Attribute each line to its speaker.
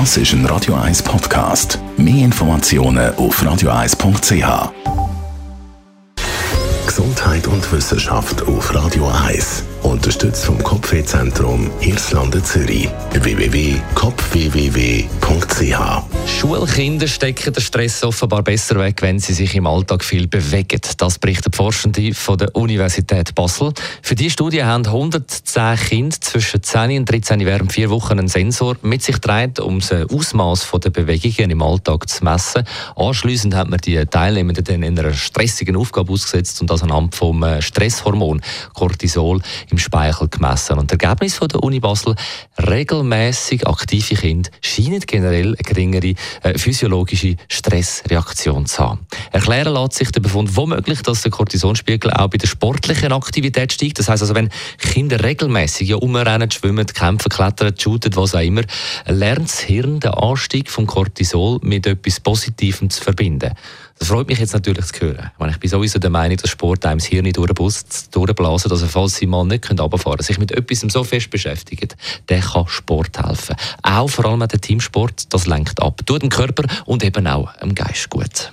Speaker 1: Das ist ein Radio 1 Podcast. Mehr Informationen auf radio1.ch. Gesundheit und Wissenschaft auf Radio 1. Unterstützt vom Kopfwehzentrum Irlande Zürich. www.kopfwww.ch
Speaker 2: Schulkinder stecken den Stress offenbar besser weg, wenn sie sich im Alltag viel bewegen. Das berichten Forschende von der Universität Basel. Für diese Studie haben 110 Kinder zwischen 10 und 13 während vier Wochen einen Sensor mit sich getragen, um das Ausmaß der Bewegungen im Alltag zu messen. Anschließend hat man die Teilnehmenden dann in einer stressigen Aufgabe ausgesetzt und das anhand vom Stresshormon Cortisol im Speichel gemessen. Und das Ergebnis von der Uni Basel, regelmäßig aktive Kinder scheinen generell eine geringere äh, physiologische Stressreaktion zu haben. Erklären lässt sich der Befund womöglich, dass der Cortisonspiegel auch bei der sportlichen Aktivität steigt. Das heißt also, wenn Kinder regelmäßig ja umrennen, schwimmen, kämpfen, klettern, shooten, was auch immer, lernt das Hirn den Anstieg von Cortisol mit etwas Positivem zu verbinden. Das freut mich jetzt natürlich zu hören. Ich bin sowieso der Meinung, dass Sport einem das Hirn durchblasen, dass er, falls sie mal nicht runterfahren können, sich mit etwas so fest beschäftigt, der kann Sport helfen. Auch vor allem der Teamsport, das lenkt ab. Tut dem Körper und eben auch dem Geist gut.